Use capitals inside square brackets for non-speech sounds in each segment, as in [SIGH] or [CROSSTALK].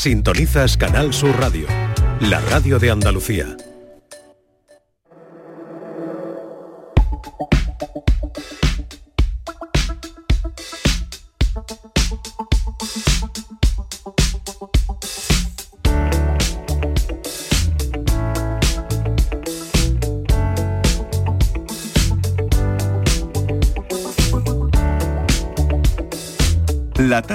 Sintonizas Canal Sur Radio, la radio de Andalucía.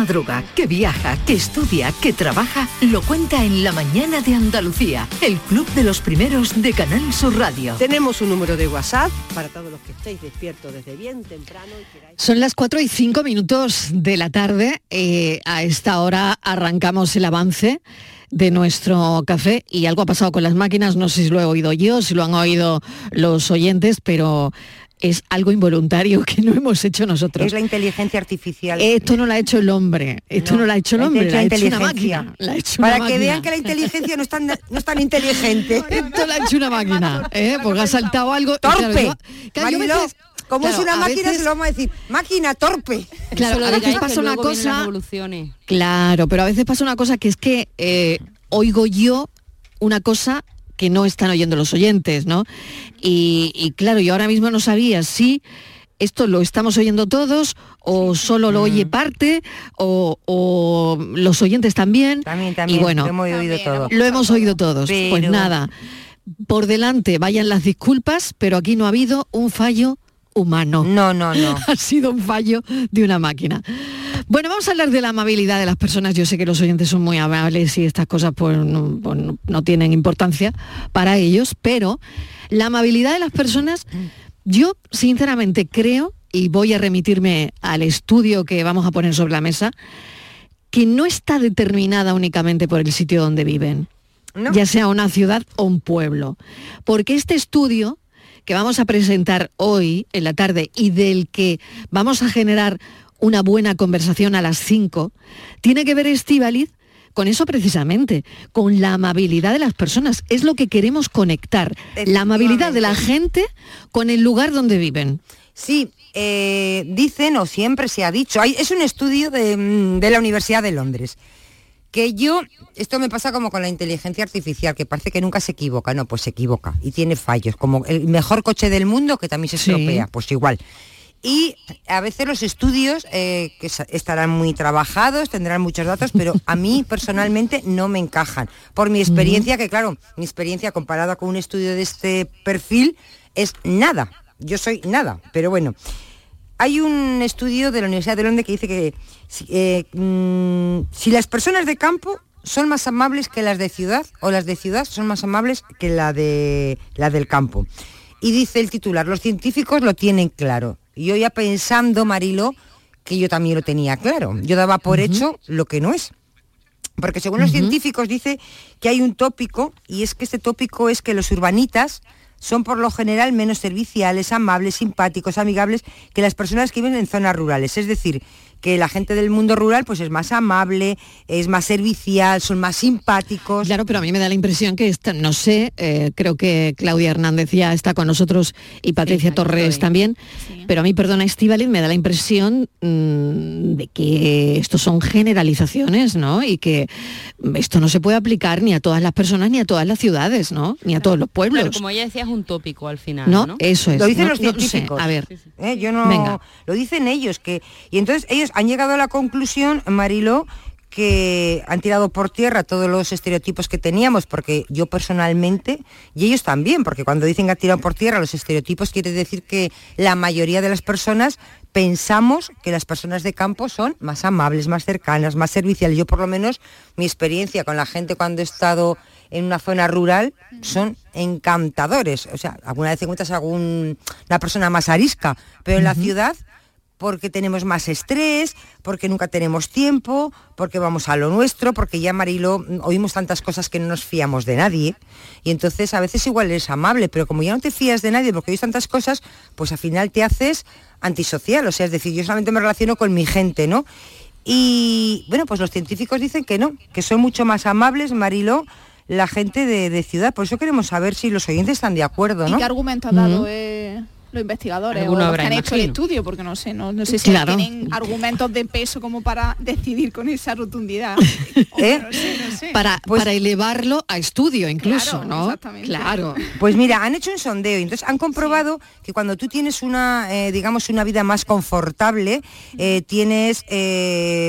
Madruga, que viaja, que estudia, que trabaja, lo cuenta en La Mañana de Andalucía, el club de los primeros de Canal Sur Radio. Tenemos un número de WhatsApp para todos los que estéis despiertos desde bien temprano. y queráis- Son las 4 y 5 minutos de la tarde. eh, a esta hora arrancamos el avance de nuestro café y algo ha pasado con las máquinas. No sé si lo he oído yo, si lo han oído los oyentes, pero es algo involuntario [LAUGHS] que no hemos hecho nosotros. Es la inteligencia artificial. Esto no lo ha hecho el hombre, esto no, lo ha hecho el la hombre, ha la hecho una inteligencia. máquina. la ha hecho Para una que máquina. vean que la inteligencia no es tan, no es tan inteligente. [LAUGHS] Esto lo ha hecho una máquina, ¿eh? porque ha saltado algo. Torpe. claro, yo veces- como es una máquina, veces- se lo vamos a decir. Máquina torpe. Claro, a veces pasa una cosa. Claro, pero a veces pasa una cosa que es que eh, oigo yo una cosa que no están oyendo los oyentes, ¿no? Y, y claro, yo ahora mismo no sabía si esto lo estamos oyendo todos o solo lo oye parte o, o los oyentes también. También, también. Y bueno, lo hemos oído todo. lo hemos oído todos. Pues nada, por delante vayan las disculpas, pero aquí no ha habido un fallo humano. No, no, no. [LAUGHS] ha sido un fallo de una máquina. Bueno, vamos a hablar de la amabilidad de las personas. Yo sé que los oyentes son muy amables y estas cosas pues, no, pues, no- tienen importancia para ellos, pero la amabilidad de las personas, yo sinceramente creo, y voy a remitirme al estudio que vamos a poner sobre la mesa, que no está determinada únicamente por el sitio donde viven, ¿No? ya sea una ciudad o un pueblo. Porque este estudio que vamos a presentar hoy en la tarde y del que vamos a generar una buena conversación a las 5, tiene que ver, Estíbaliz, con eso precisamente, con la amabilidad de las personas. Es lo que queremos conectar, la amabilidad de la gente con el lugar donde viven. Sí, eh, dicen o siempre se ha dicho, hay- es un estudio de, mm, de la Universidad de Londres, que yo, esto me pasa como con la inteligencia artificial, que parece que nunca se equivoca, no, pues se equivoca y tiene fallos, como el mejor coche del mundo que también se Sí. estropea, pues igual. Y a veces los estudios eh, que estarán muy trabajados, tendrán muchos datos, pero a mí personalmente no me encajan. Por mi experiencia, que claro, mi experiencia comparada con un estudio de este perfil es nada. Yo soy nada, pero bueno. Hay un estudio de la Universidad de Londres que dice que eh, mm, si las personas de campo son más amables que las de ciudad o las de ciudad son más amables que la de la del campo. Y dice el titular, los científicos lo tienen claro. Y yo ya pensando, Marilo, que yo también lo tenía claro. Yo daba por hecho lo que no es. Porque según los científicos dice que hay un tópico y es que este tópico es que los urbanitas son por lo general menos serviciales, amables, simpáticos, amigables que las personas que viven en zonas rurales. Es decir, que la gente del mundo rural pues es más amable, es más servicial, son más simpáticos. Claro, pero a mí me da la impresión que esta, no sé, eh, creo que Claudia Hernández ya está con nosotros y Patricia Torres también, pero a mí, perdona, Estivaliz, me da la impresión mm, de que esto son generalizaciones, ¿no? Y que esto no se puede aplicar ni a todas las personas, ni a todas las ciudades, ¿no? Ni a todos los pueblos. Claro, como ella decía, es un tópico al final, ¿No? ¿no? Eso es. Lo dicen No- los no sé, científicos. a ver. ¿eh? Yo no. Venga. Lo dicen ellos que. Y entonces ellos han llegado a la conclusión, Marilo, que han tirado por tierra todos los estereotipos que teníamos, porque yo personalmente, y ellos también, porque cuando dicen que han tirado por tierra los estereotipos quiere decir que la mayoría de las personas pensamos que las personas de campo son más amables, más cercanas, más serviciales. Yo por lo menos mi experiencia con la gente cuando he estado en una zona rural son encantadores. O sea, alguna vez encuentras a alguna persona más arisca, pero en la ciudad porque tenemos más estrés, porque nunca tenemos tiempo, porque vamos a lo nuestro, porque ya Marilo mm, oímos tantas cosas que no nos fiamos de nadie. Y entonces a veces igual eres amable, pero como ya no te fías de nadie porque oís tantas cosas, pues al final te haces antisocial. O sea, es decir, yo solamente me relaciono con mi gente, ¿no? Y bueno, pues los científicos dicen que no, que son mucho más amables, Marilo, la gente de, ciudad. Por eso queremos saber si los oyentes están de acuerdo, ¿no? ¿Y qué argumento ha dado? eh, los investigadores o los que han hecho el estudio, porque no sé, no, sé si tienen argumentos de peso como para [LAUGHS] decidir con esa rotundidad. [LAUGHS] ¿Eh? Para, pues para elevarlo a estudio incluso, ¿no? Claro. Pues mira, han hecho un sondeo y entonces han comprobado que cuando tú tienes una, eh, digamos, una vida más confortable, eh, tienes,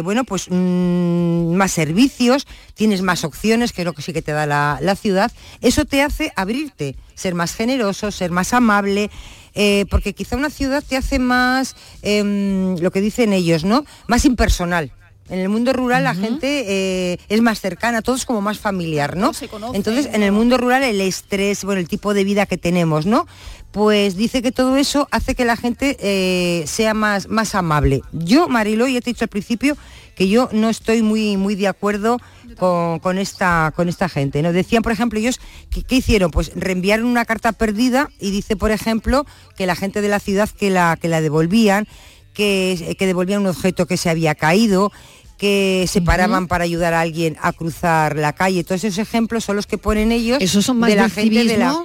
bueno, pues mm, más servicios, tienes más opciones, que es lo que sí que te da la, la ciudad, eso te hace abrirte, ser más generoso, ser más amable, eh, porque quizá una ciudad te hace más, em, lo que dicen ellos, ¿no? Más impersonal. En el mundo rural la gente eh, es más cercana, todo es como más familiar, ¿no? Entonces, en el mundo rural el estrés, bueno, el tipo de vida que tenemos, ¿no? Pues dice que todo eso hace que la gente eh, sea más, más amable. Yo, Marilo, ya te he dicho al principio que yo no estoy muy, muy de acuerdo con, esta, con esta gente. ¿no? Decían, por ejemplo, ellos, ¿qué, hicieron? Pues reenviaron una carta perdida y dice, por ejemplo, que la gente de la ciudad que la, que la devolvían, que, que devolvían un objeto que se había caído, que se paraban para ayudar a alguien a cruzar la calle. Todos esos ejemplos son los que ponen ellos Esos son más de la gente de la...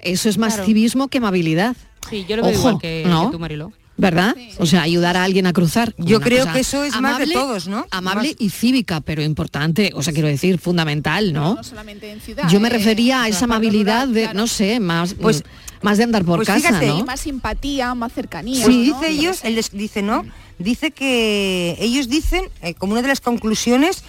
Eso es más civismo que amabilidad. Sí, yo lo veo igual que, ¿no? tú, Mariló. ¿Verdad? O sea, ayudar a alguien a cruzar. Yo creo que eso es más de todos, ¿no? Amable y cívica, pero importante, o sea, quiero decir, fundamental, ¿no? No, solamente en ciudad. Yo me ¿eh? refería a esa amabilidad de, no sé, más, pues, más de andar por pues casa, ¿no? Más simpatía, más cercanía. Sí, dice ellos, él dice, ¿no? Dice que ellos dicen, eh, como una de las conclusiones,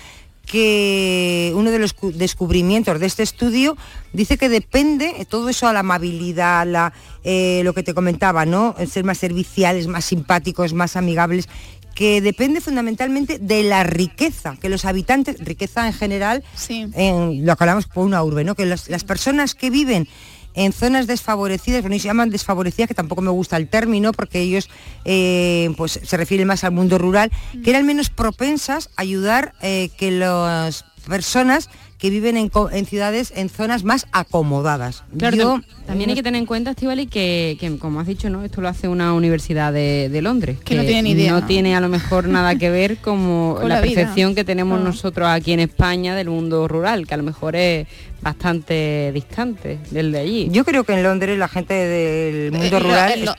que uno de los descubrimientos de este estudio dice que depende todo eso a la amabilidad, la, eh, lo que te comentaba, ¿no? ser más serviciales, más simpáticos, más amigables, que depende fundamentalmente de la riqueza, que los habitantes, riqueza en general, en lo que hablamos por una urbe, ¿no? que las personas que viven en zonas desfavorecidas, bueno, y se llaman desfavorecidas, que tampoco me gusta el término, porque ellos eh, pues, se refieren más al mundo rural, que eran menos propensas a ayudar eh, que las personas que viven en, ciudades, en zonas más acomodadas. Claro, también hay que tener en cuenta, Estivali, que, que, como has dicho, ¿no? Esto lo hace una universidad de, Londres. Que, no tiene ni idea. No tiene a lo mejor nada que ver como [LAUGHS] la, percepción que tenemos nosotros aquí en España del mundo rural, que a lo mejor es bastante distante del de allí. Yo creo que en Londres la gente del mundo rural...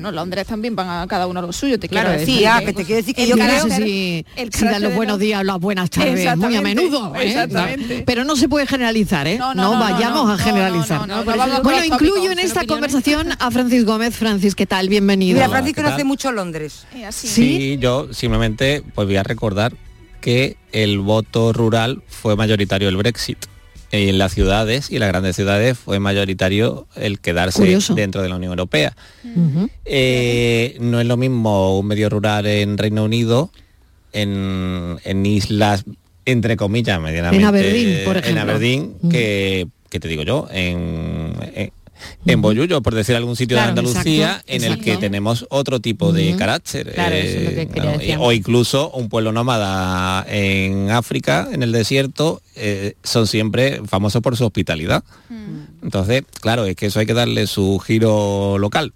no, Londres también van a cada uno a lo suyo, te claro, quiero decir. Ya, que te quiero decir que yo creo... Si, si dan los buenos días, las buenas tardes, muy a menudo. ¿eh? Pero no se puede generalizar, ¿eh? No, vayamos a generalizar. bueno, incluyo en esta conversación a Francis Gómez. Francis, ¿qué tal? Bienvenido. Mira, Francis conoce mucho Londres. ¿Sí? yo simplemente pues voy a recordar que el voto rural fue mayoritario el Brexit en las ciudades y en las grandes ciudades fue mayoritario el quedarse dentro de la Unión Europea. Eh, no es lo mismo un medio rural en Reino Unido, en, islas, entre comillas, medianamente... En Aberdeen, por ejemplo. En Aberdeen, que, que, te digo yo, en, en Boyullo, por decir algún sitio de Andalucía, en el que tenemos otro tipo de carácter. Eh, o incluso un pueblo nómada en África, en el desierto, eh, son siempre famosos por su hospitalidad. Entonces, claro, es que eso hay que darle su giro local.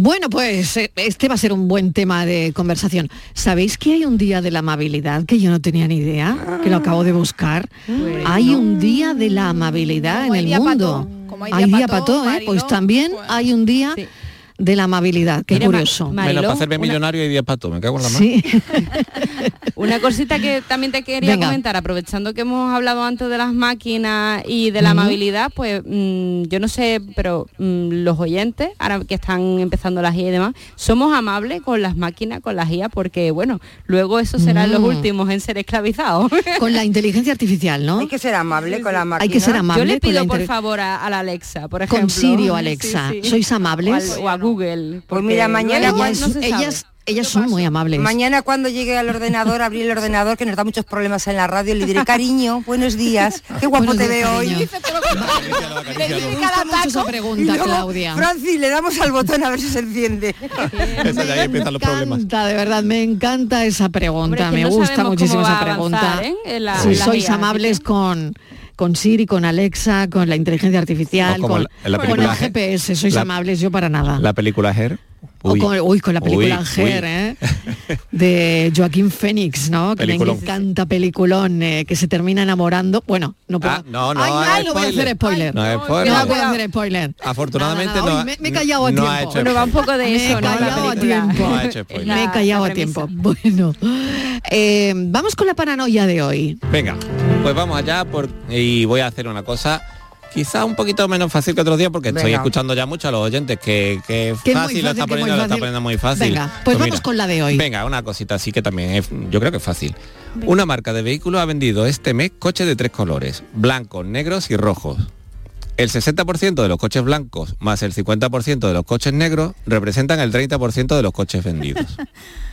Bueno, pues eh, este va a ser un buen tema de conversación. ¿Sabéis que hay un día de la amabilidad que yo no tenía ni idea? Que lo acabo de buscar. Hay un día de la amabilidad en el mundo hay día para todo, ¿eh? Pues también hay un día de la amabilidad. Qué curioso. Menos para hacerme millonario y 10 patos, me cago en la mano. Sí. [LAUGHS] una cosita que también te quería comentar, aprovechando que hemos hablado antes de las máquinas y de la amabilidad, pues mm, yo no sé, pero mm, los oyentes, ahora que están empezando las IA y demás, somos amables con las máquinas, con las IA, porque bueno, luego eso serán los mm. últimos en ser esclavizados. [LAUGHS] con la inteligencia artificial, ¿no? Hay que ser amable con la máquina. Hay que ser amable. Yo le pido por favor a, la Alexa, por ejemplo. Con Siri o Alexa. ¿Sois amables? O, Google. Pues mira, mañana ellas ellas son muy amables. Mañana cuando llegue al ordenador, abrir el ordenador, que nos da muchos problemas en la radio, le diré, cariño, buenos días, qué guapo te veo hoy. Me esa pregunta, Claudia. Francis, le damos al botón a ver si se enciende. me encanta, de verdad, me encanta esa pregunta, me gusta muchísimo esa pregunta. ¿eh? si sois amables con con Siri, con Alexa, con la inteligencia artificial, con, el GPS, sois amables, yo para nada. La película Her Uy. con, la película Ger, ¿eh? [LAUGHS] de Joaquín Fénix, ¿no? Que me encanta peliculón, eh, que se termina enamorando. Bueno, no puedo. Ah, no, no, ay, no voy a hacer spoiler. No, no, voy a hacer spoiler. Afortunadamente no. me, he callado a tiempo. Pero va un poco de eso, [LAUGHS] me he callado a tiempo. me he callado a tiempo. Bueno, eh, vamos con la paranoia de hoy. Venga, pues vamos allá por, y voy a hacer una cosa quizá un poquito menos fácil que otros días porque estoy escuchando ya mucho a los oyentes que, que fácil, lo está poniendo, lo está poniendo muy fácil. Venga, pues, pues vamos con la de hoy. Venga, una cosita así que también es, yo creo que es fácil. Una marca de vehículos ha vendido este mes coches de tres colores, blancos, negros y rojos. El 60% de los coches blancos más el 50% de los coches negros representan el 30% de los coches vendidos. [LAUGHS]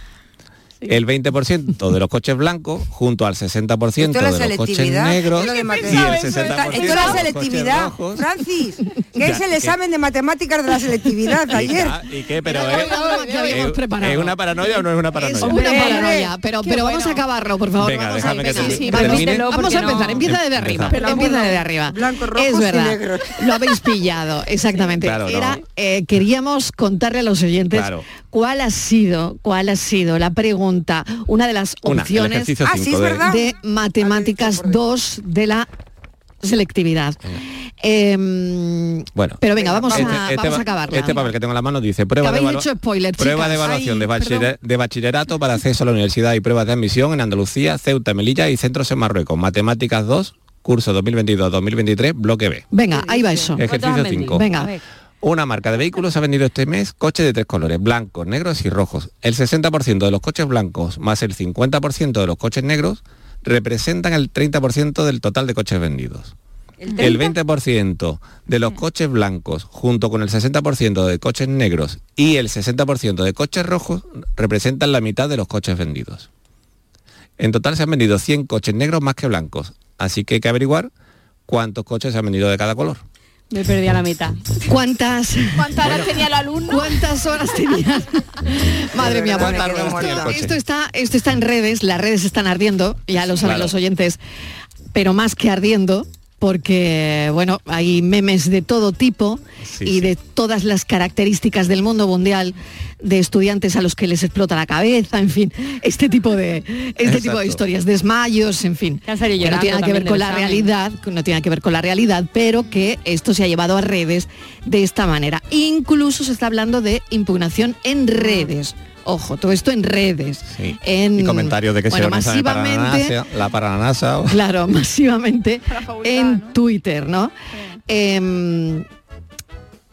el 20% de los coches blancos junto al 60% de los coches negros y el 60% Esto es la selectividad, Francis, que es el examen de matemáticas de la selectividad [LAUGHS] ayer. ¿Y qué? Pero es, una paranoia o no es una paranoia? Es una paranoia, pero, pero vamos a acabarlo, por favor. Venga, déjame que Vamos a empezar, empieza desde arriba. Empieza desde arriba. Blanco, rojo es verdad, lo habéis pillado, exactamente. [LAUGHS] Era, eh, queríamos contarle a los oyentes cuál ha sido, cuál ha sido la pregunta, una de las opciones ah, de... matemáticas 2 de la selectividad. Em, bueno, pero venga, vamos, este, a, este, acabarla. Este papel que tengo en la mano dice prueba, de, prueba de evaluación de, bachillerato para acceso a la universidad y pruebas de admisión en Andalucía, Ceuta, Melilla y centros en Marruecos. Matemáticas 2, curso 2022-2023, bloque B. Venga, ahí va eso. Ejercicio 5. Venga. Una marca de vehículos ha vendido este mes coches de tres colores, blancos, negros y rojos. El 60% de los coches blancos más el 50% de los coches negros representan el 30% del total de coches vendidos. El, 20% de los coches blancos junto con el 60% de coches negros y el 60% de coches rojos representan la mitad de los coches vendidos. En total se han vendido 100 coches negros más que blancos, así que hay que averiguar cuántos coches se han vendido de cada color. Me perdí a la mitad. ¿Cuántas? ¿Cuántas horas tenía el alumno? ¿Cuántas horas tenía? [LAUGHS] Madre mía, esto, está, esto está en redes, las redes están ardiendo, ya lo saben los oyentes, pero más que ardiendo, porque bueno, hay memes de todo tipo y de todas las características del mundo mundial de estudiantes a los que les explota la cabeza, en fin, este tipo de este tipo de historias, desmayos, en fin. no tiene que ver con la realidad, no tiene que ver con la realidad, pero que esto se ha llevado a redes de esta manera. Incluso se está hablando de impugnación en redes. Ojo, todo esto en redes. En, y comentarios de que se masivamente, la para la NASA. [LAUGHS] Claro, masivamente [LAUGHS] en Twitter, ¿no? Em,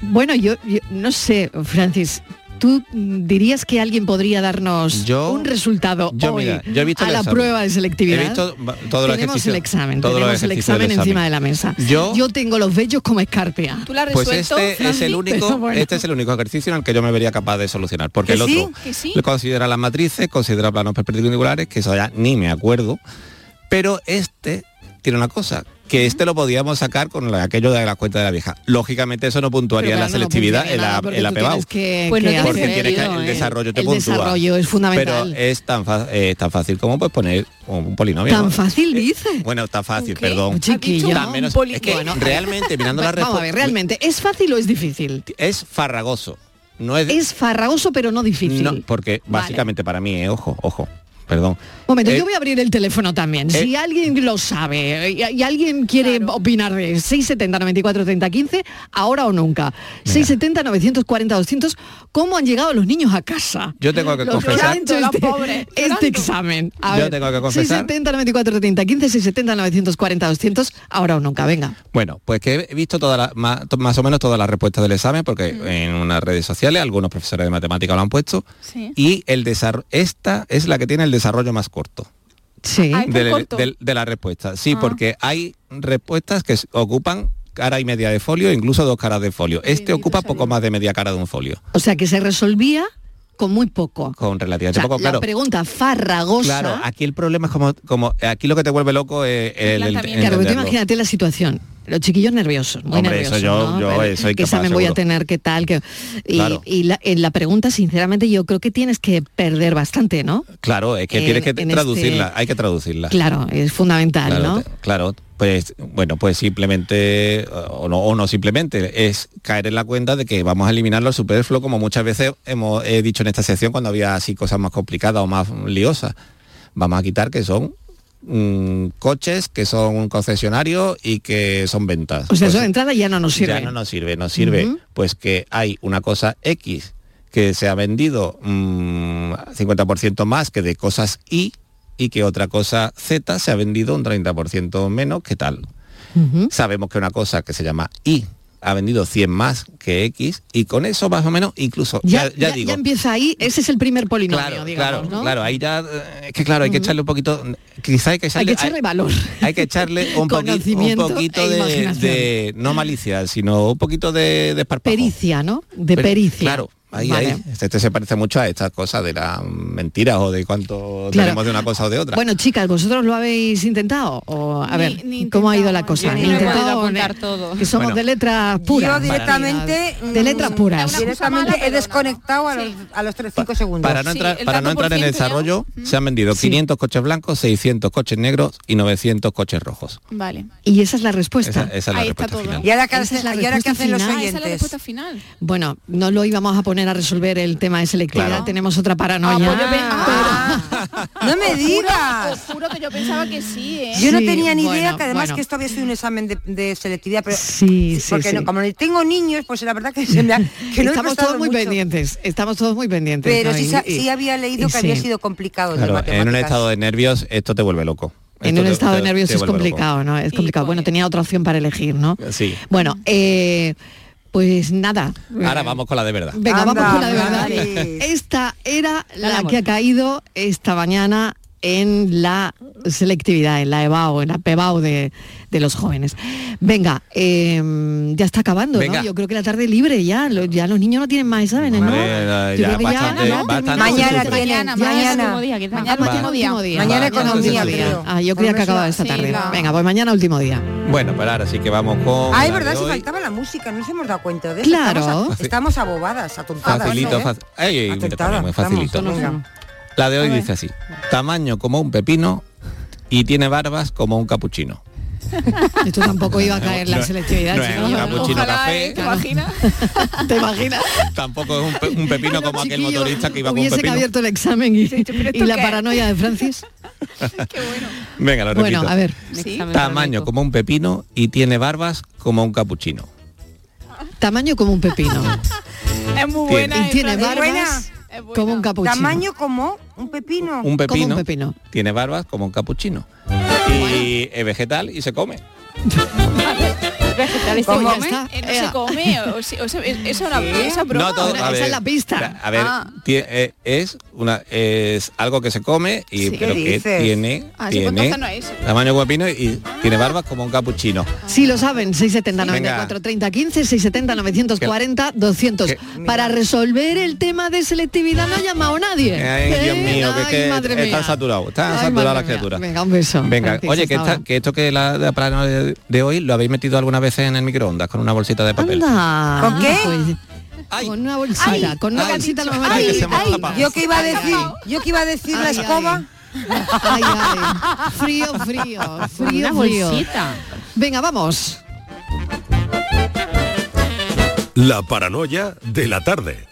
bueno, yo, no sé, Francis, ¿Tú dirías que alguien podría darnos un resultado hoy a la prueba de selectividad? He visto todo tenemos el examen, tenemos el examen, encima de la mesa. Yo, tengo los vellos como escarpia. ¿Tú la pues este es el único, este es el único ejercicio en el que yo me vería capaz de solucionar, porque el otro considera las matrices, considera planos perpendiculares, que eso ya ni me acuerdo, pero este tiene una cosa, que este lo podíamos sacar con aquello de la cuenta de la vieja. Lógicamente eso no puntuaría la selectividad en la, en la Que, pues porque tiene que, el desarrollo te el desarrollo es fundamental. Pero es tan, eh, tan fácil como pues poner un polinomio. Tan fácil dice. Bueno, tan fácil, perdón. Chiquillo. Menos, es que realmente mirando la respuesta. realmente, ¿es fácil o es difícil? Es farragoso. No es, es farragoso pero no difícil. No, porque básicamente para mí, eh, ojo, ojo, perdón. Un momento, yo eh, voy a abrir el teléfono también. si eh, alguien lo sabe y, alguien quiere opinar de 670 94 30 15, ahora o nunca. 670 940 200, ¿cómo han llegado los niños a casa? Yo tengo que confesar este, [LAUGHS] este, examen. yo tengo que confesar 670 94 30 15, 670 940 200, ahora o nunca, venga. Bueno, pues que he visto toda más, o menos todas las respuestas del examen porque en unas redes sociales algunos profesores de matemática lo han puesto y el desarrollo esta es la que tiene el desarrollo más corto. Sí. Ah, de, la respuesta. Sí, ah. porque hay respuestas que ocupan cara y media de folio, incluso dos caras de folio. Este ocupa poco más de media cara de un folio. O sea que se resolvía con muy poco. Con relativamente poco, claro. La pregunta farragosa. Claro, aquí el problema es como, como aquí lo que te vuelve loco es el, el, Claro, tú imagínate la situación los chiquillos nerviosos, muy nerviosos. Eso yo, yo eso ¿Qué examen voy a tener? ¿Qué tal? Que, y, la, en la pregunta, sinceramente, yo creo que tienes que perder bastante, ¿no? Claro, es que tienes que este traducirla, hay que traducirla. Claro, es fundamental, ¿no? Claro, pues bueno, pues simplemente, o no, o no simplemente, es caer en la cuenta de que vamos a eliminar lo superfluo, como muchas veces hemos he dicho en esta sección cuando había así cosas más complicadas o más liosas. Vamos a quitar que son Mm, coches que son un concesionario y que son ventas. O sea, eso de entrada ya no nos sirve. Ya no nos sirve, nos sirve pues que hay una cosa X que se ha vendido 50% mm, más que de cosas Y y que otra cosa Z se ha vendido un 30% menos que tal. Sabemos que una cosa que se llama Y ha vendido 100 más que X y con eso más o menos incluso ya, digo. ya empieza ahí ese es el primer polinomio claro digamos, claro claro ahí ya eh, es que claro hay que echarle un poquito quizá hay que echarle, hay que echarle valor. hay que echarle [LAUGHS] un, poquito, un poquito e de, no malicia sino un poquito de, de pericia no de pericia. claro Ahí, ahí. Este se parece mucho a estas cosas de las mentiras o de cuánto tenemos de una cosa o de otra. Bueno, chicas, ¿vosotros lo habéis intentado? O, a ver, ¿cómo ha ido la cosa? Ni intentado todo. Que somos de letras puras. Yo directamente... De letras puras. Directamente he desconectado a los, a los 3, 5 segundos. Para no entrar, para no entrar en el desarrollo, se han vendido 500 coches blancos, 600 coches negros y 900 coches rojos. Vale. Y esa es la respuesta. Esa, es la respuesta final. ¿Y ahora qué, hacen los oyentes? la respuesta final? Bueno, no lo íbamos a poner a resolver el tema de selectividad, tenemos otra paranoia. Ah, pues ah. [LAUGHS] no me digas. Juro, que yo pensaba que sí. ¿eh? Yo no tenía ni idea que además que esto había sido un examen de, selectividad, pero sí, sí, porque como no tengo niños, pues la verdad que se me ha, que estamos todos muy pendientes, estamos todos muy pendientes. Pero sí, había leído que había sido complicado. en un estado de nervios esto te vuelve loco. en un estado de nervios es complicado, ¿no? Es complicado. Bueno, tenía otra opción para elegir, ¿no? Sí. Bueno, eh, pues nada. Ahora vamos con la de verdad. Venga, vamos con la de verdad. Esta era la, que ha caído esta mañana en la selectividad, en la EBAO, en la PEBAO de, de los jóvenes. Venga, em, ya está acabando, ¿no? Yo creo que la tarde libre ya, ya los niños no tienen más exámenes, ¿no? mañana mañana, mañana, mañana, último día. Mañana economía, Ah, yo creía que acababa esta tarde. Venga, pues mañana último día. Bueno, pues ahora sí que vamos con. Ah, es verdad, si faltaba la música, no nos hemos dado cuenta de eso. Claro. Estamos, abobadas, atontadas. Facilito, ¿eh? muy facilito. La de hoy dice así: tamaño como un pepino y tiene barbas como un capuchino. [LAUGHS] Esto tampoco iba a caer la selectividad. No, es un capuchino café. ¿eh? ¿Te imaginas? [LAUGHS] ¿Te imaginas? Tampoco es un, pepino como aquel motorista que iba con un pepino. Hubiese abierto el examen y, la paranoia de Francis. [LAUGHS] Qué bueno. Venga, lo repito. Bueno, a ver. Tamaño como un pepino y tiene barbas como un capuchino. Tamaño como un pepino. es muy buena. Y tiene barbas como un capuchino. Tamaño como un pepino. Un pepino. Como un pepino. Tiene barbas como un capuchino. Y es vegetal y se come. Vegetal ¿Cómo come? Eh, no se come, o, o, o, esa, esa, esa broma. No, todo, esa es la pista. A ver, ah. eh, es una es algo que se come y sí, pero que tiene ah, tiene no es. tamaño guapino y tiene barbas como un capuchino. Sí lo saben, 670 94 30 15, 670 940 200. Para resolver el tema de selectividad no ha llamado nadie. Ay, Dios mío, Ay, que, madre que está saturado, está saturada la criatura. Venga, un beso. Venga, oye, que, esta, que, esto que la de, de, de hoy lo habéis metido alguna vez en el microondas con una bolsita de papel. Anda. ¿Con qué? Pues, con una bolsita, con una bolsita lo ay, Yo que iba a decir, yo que iba a decir la escoba. Ay, ay. Frío, frío, frío, una frío. Bolsita. Venga, vamos. La paranoia de la tarde.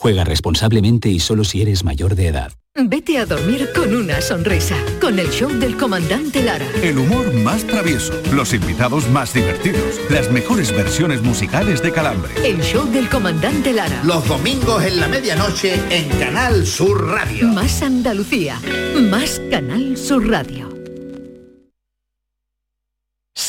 Juega responsablemente y solo si eres mayor de edad. Vete a dormir con una sonrisa, con el show del comandante Lara. El humor más travieso, los invitados más divertidos, las mejores versiones musicales de Calambre. El show del comandante Lara. Los domingos en la medianoche en Canal Sur Radio. Más Andalucía, más Canal Sur Radio.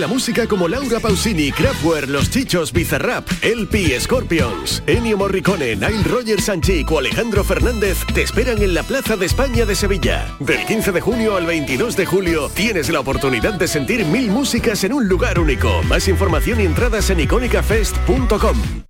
la música como Laura Pausini, Kraftwerk, Los Chichos, Bizarrap, LP, Scorpions, Ennio Morricone, Nile Rogers Sanchic o Alejandro Fernández te esperan en la Plaza de España de Sevilla. Del 15 de junio al 22 de julio tienes la oportunidad de sentir mil músicas en un lugar único. Más información y entradas en icónicafest.com.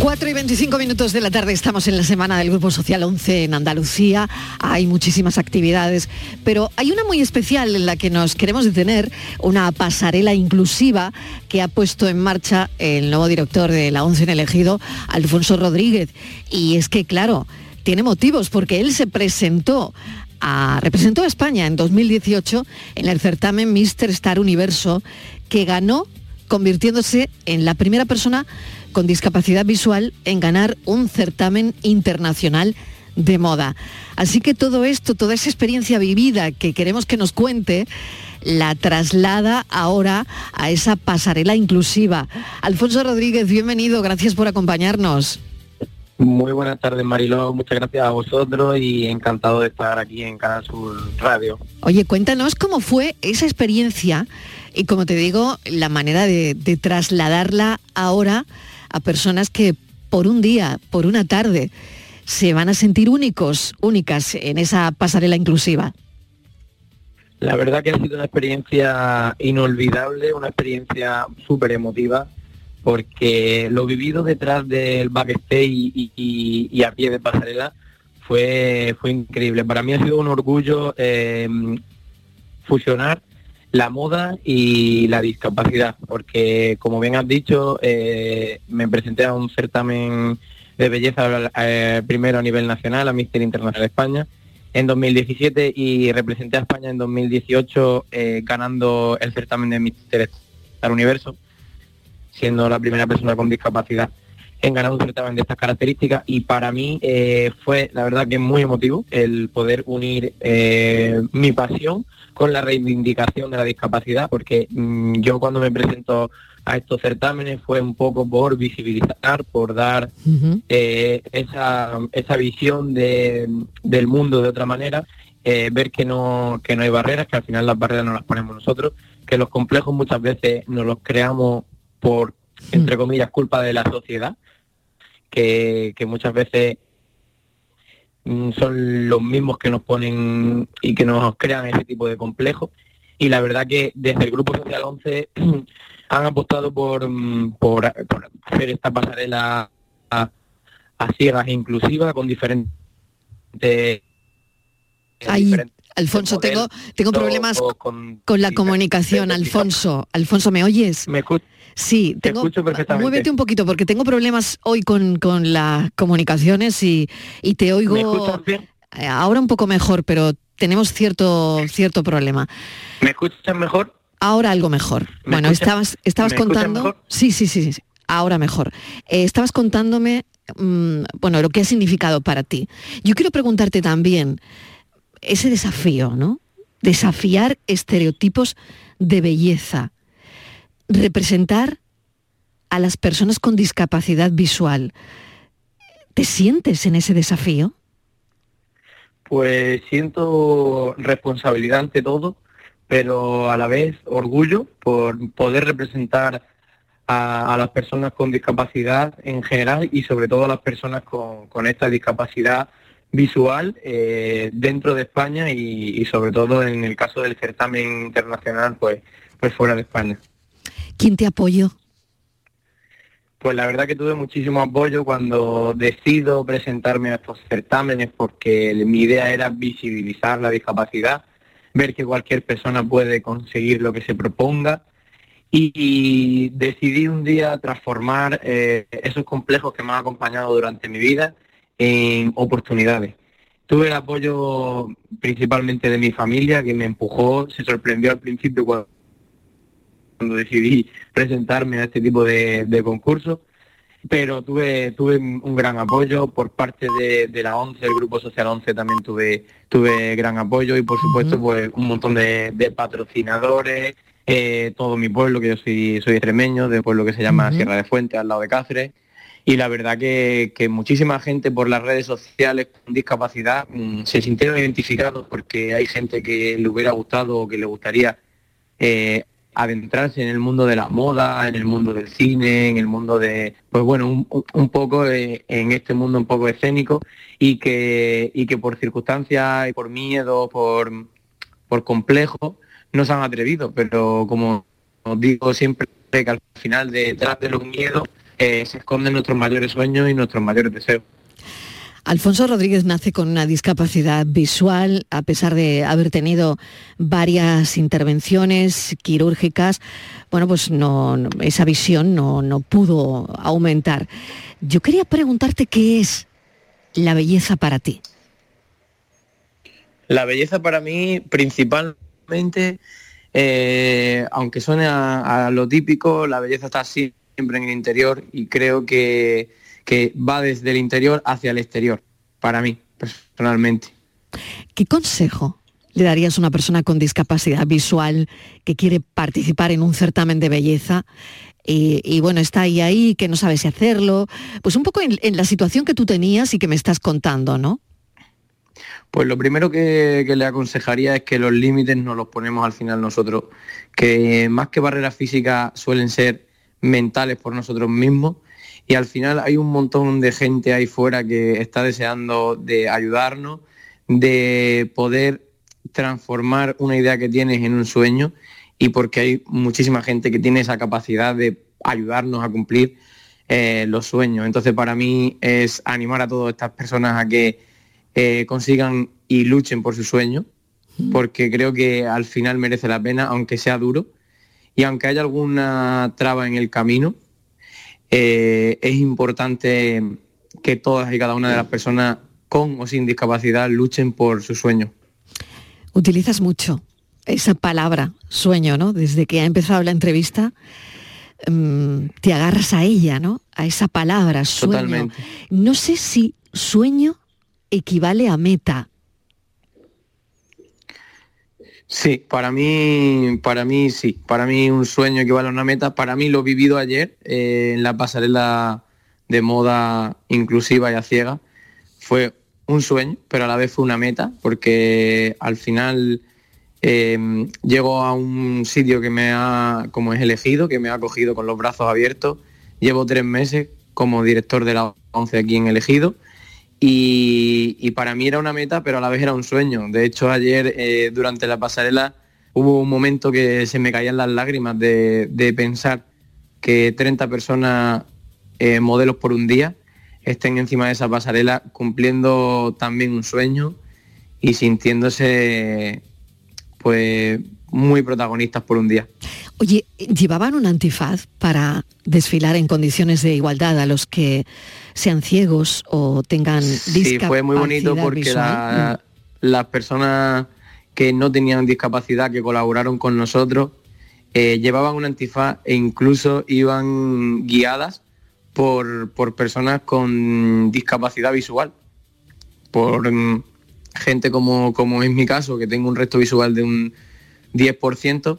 4 y 25 minutos de la tarde estamos en la semana del Grupo Social 11 en Andalucía. Hay muchísimas actividades, pero hay una muy especial en la que nos queremos detener, una pasarela inclusiva que ha puesto en marcha el nuevo director de la 11 en elegido, Alfonso Rodríguez. Y es que, claro, tiene motivos porque él se presentó a, representó a España en 2018 en el certamen Mister Star Universo que ganó convirtiéndose en la primera persona con discapacidad visual en ganar un certamen internacional de moda. Así que todo esto, toda esa experiencia vivida que queremos que nos cuente, la traslada ahora a esa pasarela inclusiva. Alfonso Rodríguez, bienvenido, gracias por acompañarnos. Muy buenas tardes, Mariló. Muchas gracias a vosotros y encantado de estar aquí en Canal Sur Radio. Oye, cuéntanos cómo fue esa experiencia y, como te digo, la manera de, de trasladarla ahora a personas que por un día, por una tarde, se van a sentir únicos, únicas en esa pasarela inclusiva. La verdad que ha sido una experiencia inolvidable, una experiencia súper emotiva, porque lo vivido detrás del backstage y, a pie de pasarela fue, fue increíble. Para mí ha sido un orgullo eh, fusionar la moda y la discapacidad, porque como bien has dicho, eh, me presenté a un certamen de belleza eh, primero a nivel nacional, a Mister Internacional España, en 2017 y representé a España en 2018 eh, ganando el certamen de Mister Universo, siendo la primera persona con discapacidad en ganar un certamen de estas características. Y para mí fue la verdad que muy emotivo el poder unir mi pasión con la reivindicación de la discapacidad, porque mm, yo cuando me presento a estos certámenes fue un poco por visibilizar, por dar eh, esa, esa visión de, del mundo de otra manera, eh, ver que no, que no hay barreras, que al final las barreras no las ponemos nosotros, que los complejos muchas veces nos los creamos por entre comillas, culpa de la sociedad, que, que muchas veces mm, son los mismos que nos ponen y que nos crean ese tipo de complejos. Y la verdad que desde el Grupo Social 11 [CLEARS THROAT] han apostado por, mm, por, hacer esta pasarela a, ciegas e inclusiva con diferentes... Alfonso, tengo, tengo problemas con, la comunicación. Alfonso, Alfonso, ¿me oyes? Me Sí, tengo, escucho perfectamente. Muévete un poquito porque tengo problemas hoy con, las comunicaciones y, te oigo eh, ahora un poco mejor, pero tenemos cierto, cierto problema. ¿Me escuchas mejor? Ahora algo mejor. Bueno, estabas, estabas contando. Sí, sí, sí, sí, ahora mejor. Eh, estabas contándome, mm, bueno, lo que ha significado para ti. Yo quiero preguntarte también ese desafío, ¿no? Desafiar estereotipos de belleza. Representar a las personas con discapacidad visual. ¿Te sientes en ese desafío? Pues siento responsabilidad ante todo pero a la vez orgullo por poder representar a, las personas con discapacidad en general y sobre todo a las personas con, esta discapacidad visual eh, dentro de España y, sobre todo en el caso del certamen internacional, pues, pues fuera de España. ¿Quién te apoyó? Pues la verdad que tuve muchísimo apoyo cuando decido presentarme a estos certámenes porque mi idea era visibilizar la discapacidad ver que cualquier persona puede conseguir lo que se proponga y, decidí un día transformar eh, esos complejos que me han acompañado durante mi vida en oportunidades. Tuve el apoyo principalmente de mi familia, que me empujó, se sorprendió al principio cuando, decidí presentarme a este tipo de, de concursos pero tuve tuve un gran apoyo por parte de, la ONCE, el Grupo Social 11 también tuve tuve gran apoyo y por supuesto pues un montón de, patrocinadores, eh, todo mi pueblo, que yo soy soy extremeño, de pueblo que se llama Sierra de Fuente, al lado de Cáceres, y la verdad que, muchísima gente por las redes sociales con discapacidad mm, se sintieron identificados porque hay gente que le hubiera gustado o que le gustaría eh, adentrarse en el mundo de la moda, en el mundo del cine, en el mundo de, pues bueno, un, poco en este mundo un poco escénico y que, y que por circunstancias y por miedo, por, por complejo, no se han atrevido, pero como os digo siempre que al final detrás de los miedos eh, se esconden nuestros mayores sueños y nuestros mayores deseos. Alfonso Rodríguez nace con una discapacidad visual, a pesar de haber tenido varias intervenciones quirúrgicas, bueno, pues no, esa visión no, no pudo aumentar. Yo quería preguntarte qué es la belleza para ti. La belleza para mí principalmente, eh, aunque suene a, lo típico, la belleza está siempre en el interior y creo que que va desde el interior hacia el exterior, para mí, personalmente. ¿Qué consejo le darías a una persona con discapacidad visual que quiere participar en un certamen de belleza y, bueno, está ahí ahí, que no sabe si hacerlo? Pues un poco en, la situación que tú tenías y que me estás contando, ¿no? Pues lo primero que, que, le aconsejaría es que los límites no los ponemos al final nosotros, que más que barreras físicas suelen ser mentales por nosotros mismos. Y al final hay un montón de gente ahí fuera que está deseando de ayudarnos, de poder transformar una idea que tienes en un sueño. Y porque hay muchísima gente que tiene esa capacidad de ayudarnos a cumplir eh, los sueños. Entonces para mí es animar a todas estas personas a que eh, consigan y luchen por su sueño, porque creo que al final merece la pena, aunque sea duro, y aunque haya alguna traba en el camino, eh, es importante que todas y cada una de las personas con o sin discapacidad luchen por su sueño. Utilizas mucho esa palabra, sueño, ¿no? Desde que ha empezado la entrevista, mm, te agarras a ella, ¿no? A esa palabra, sueño. Totalmente. No sé si sueño equivale a meta. Sí, para mí, para mí sí. Para mí un sueño equivale a una meta. Para mí lo vivido ayer eh, en la pasarela de moda inclusiva y a ciega fue un sueño, pero a la vez fue una meta, porque al final em, llego a un sitio que me ha, como es elegido, que me ha cogido con los brazos abiertos llevo tres meses como director de la ONCE aquí en Elegido y, para mí era una meta, pero a la vez era un sueño. De hecho, ayer eh, durante la pasarela hubo un momento que se me caían las lágrimas de, pensar que 30 personas, eh, modelos por un día, estén encima de esa pasarela cumpliendo también un sueño y sintiéndose pues muy protagonistas por un día. Oye, ¿llevaban un antifaz para desfilar en condiciones de igualdad a los que sean ciegos o tengan discapacidad? Sí, fue muy bonito porque las personas que no tenían discapacidad, que colaboraron con nosotros, eh, llevaban un antifaz e incluso iban guiadas por, por personas con discapacidad visual, por mm, gente como, como es mi caso, que tengo un resto visual de un 10%,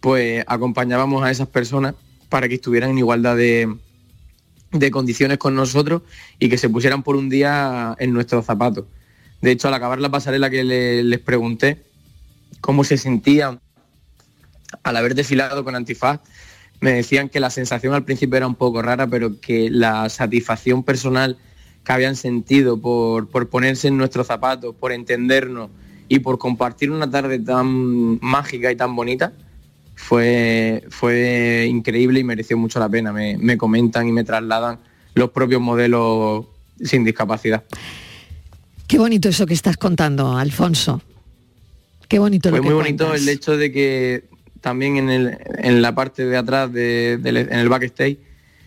pues acompañábamos a esas personas para que estuvieran en igualdad de, condiciones con nosotros y que se pusieran por un día en nuestros zapatos. De hecho, al acabar la pasarela que les pregunté cómo se sentían al haber desfilado con antifaz, me decían que la sensación al principio era un poco rara, pero que la satisfacción personal que habían sentido por, por ponerse en nuestros zapatos, por entendernos y por compartir una tarde tan mágica y tan bonita, fue, fue increíble y mereció mucho la pena. Me, comentan y me trasladan los propios modelos sin discapacidad. Qué bonito eso que estás contando, Alfonso. Qué bonito Fue lo que muy bonito el hecho de que también en, el, en la parte de atrás, de, en el backstage,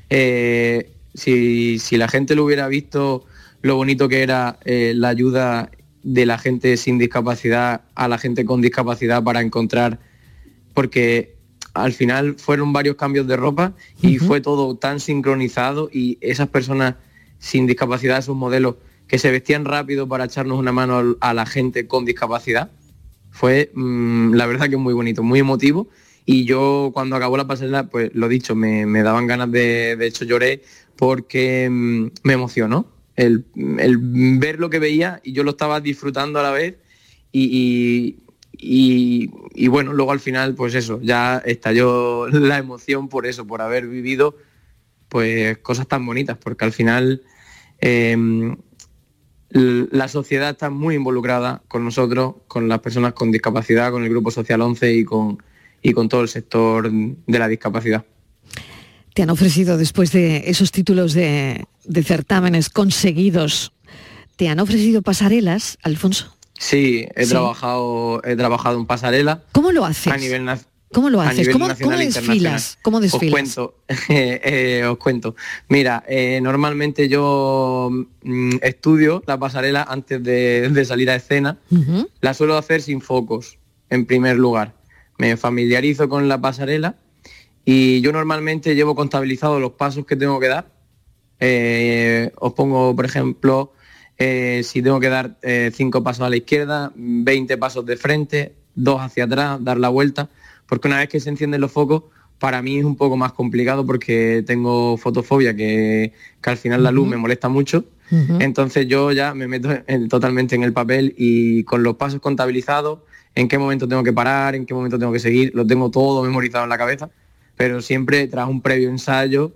eh, si, la gente lo hubiera visto, lo bonito que era eh, la ayuda de la gente sin discapacidad a la gente con discapacidad para encontrar, porque al final fueron varios cambios de ropa y fue todo tan sincronizado y esas personas sin discapacidad, esos modelos que se vestían rápido para echarnos una mano a la gente con discapacidad, fue mm, la verdad que muy bonito, muy emotivo. Y yo cuando acabó la pasarela, pues lo dicho, me, daban ganas de, de hecho lloré porque mm, me emocionó el, ver lo que veía y yo lo estaba disfrutando a la vez y, y, bueno, luego al final pues eso, ya estalló [LAUGHS] la emoción por eso, por haber vivido pues cosas tan bonitas, porque al final em, la sociedad está muy involucrada con nosotros, con las personas con discapacidad, con el Grupo Social 11 y con, y con todo el sector de la discapacidad te han ofrecido después de esos títulos de, certámenes conseguidos, te han ofrecido pasarelas, Alfonso. Sí, he trabajado, he trabajado en pasarela. ¿Cómo lo haces? A nivel ¿Cómo lo haces? ¿Cómo, desfilas? ¿Cómo desfilas? Os cuento, [LAUGHS] eh, os cuento. Mira, eh, normalmente yo mm, estudio la pasarela antes de, salir a escena. La suelo hacer sin focos, en primer lugar. Me familiarizo con la pasarela y yo normalmente llevo contabilizado los pasos que tengo que dar. Eh, os pongo, por ejemplo, eh, si tengo que dar eh, cinco pasos a la izquierda, 20 pasos de frente, dos hacia atrás, dar la vuelta, porque una vez que se encienden los focos, para mí es un poco más complicado porque tengo fotofobia, que, al final la luz me molesta mucho. Entonces yo ya me meto totalmente en el papel y con los pasos contabilizados, en qué momento tengo que parar, en qué momento tengo que seguir, lo tengo todo memorizado en la cabeza pero siempre tras un previo ensayo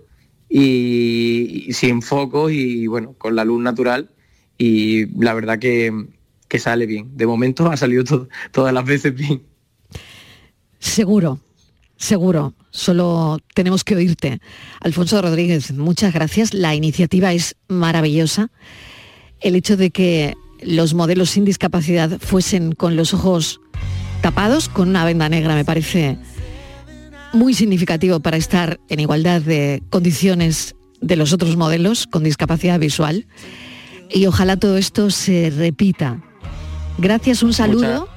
y, sin focos y bueno, con la luz natural y la verdad que, sale bien. De momento ha salido todas las veces bien. Seguro, seguro. Solo tenemos que oírte. Alfonso Rodríguez, muchas gracias. La iniciativa es maravillosa. El hecho de que los modelos sin discapacidad fuesen con los ojos tapados, con una venda negra, me parece muy significativo para estar en igualdad de condiciones de los otros modelos con discapacidad visual. Y ojalá todo esto se repita. Gracias, un saludo.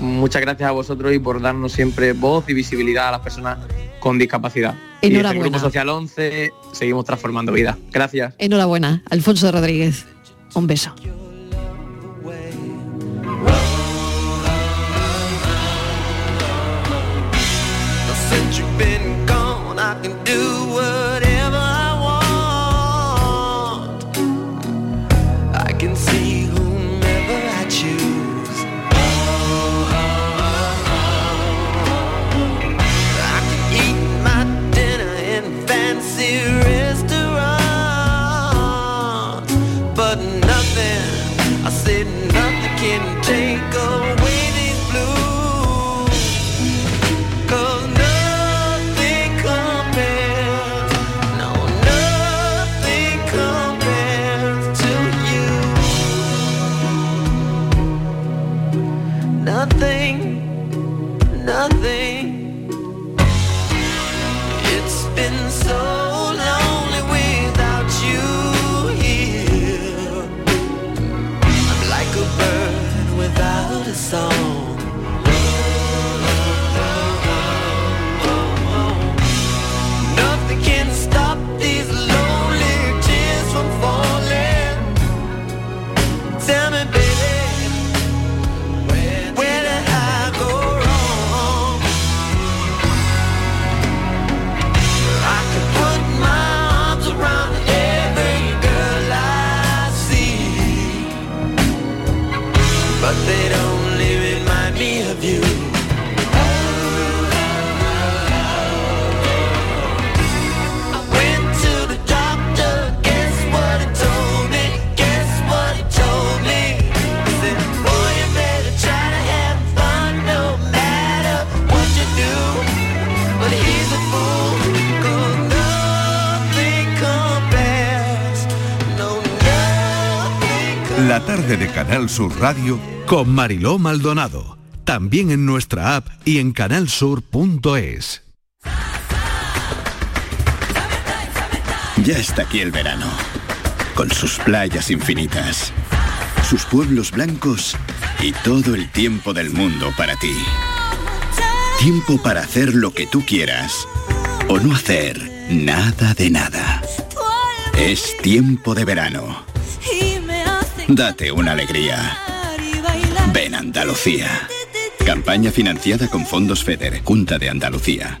Muchas, gracias a vosotros y por darnos siempre voz y visibilidad a las personas con discapacidad. Enhorabuena. Y el Grupo Social 11 seguimos transformando vida. Gracias. Enhorabuena, Alfonso Rodríguez. Un beso. Sur Radio con Mariló Maldonado. También en nuestra app y en canalsur.es. Ya está aquí el verano, con sus playas infinitas, sus pueblos blancos y todo el tiempo del mundo para ti. Tiempo para hacer lo que tú quieras o no hacer nada de nada. Es tiempo de verano. Date una alegría. Ven Andalucía. Campaña financiada con fondos FEDER, Junta de Andalucía.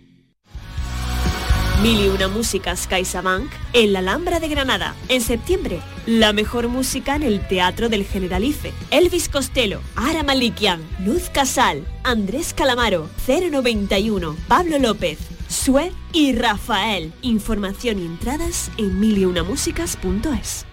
Mil y una músicas CaixaBank en la Alhambra de Granada. En septiembre, la mejor música en el Teatro del Generalife. Elvis Costello, Ara Malikian, Luz Casal, Andrés Calamaro, 091, Pablo López, Sue y Rafael. Información y entradas en miliunamusicas.es.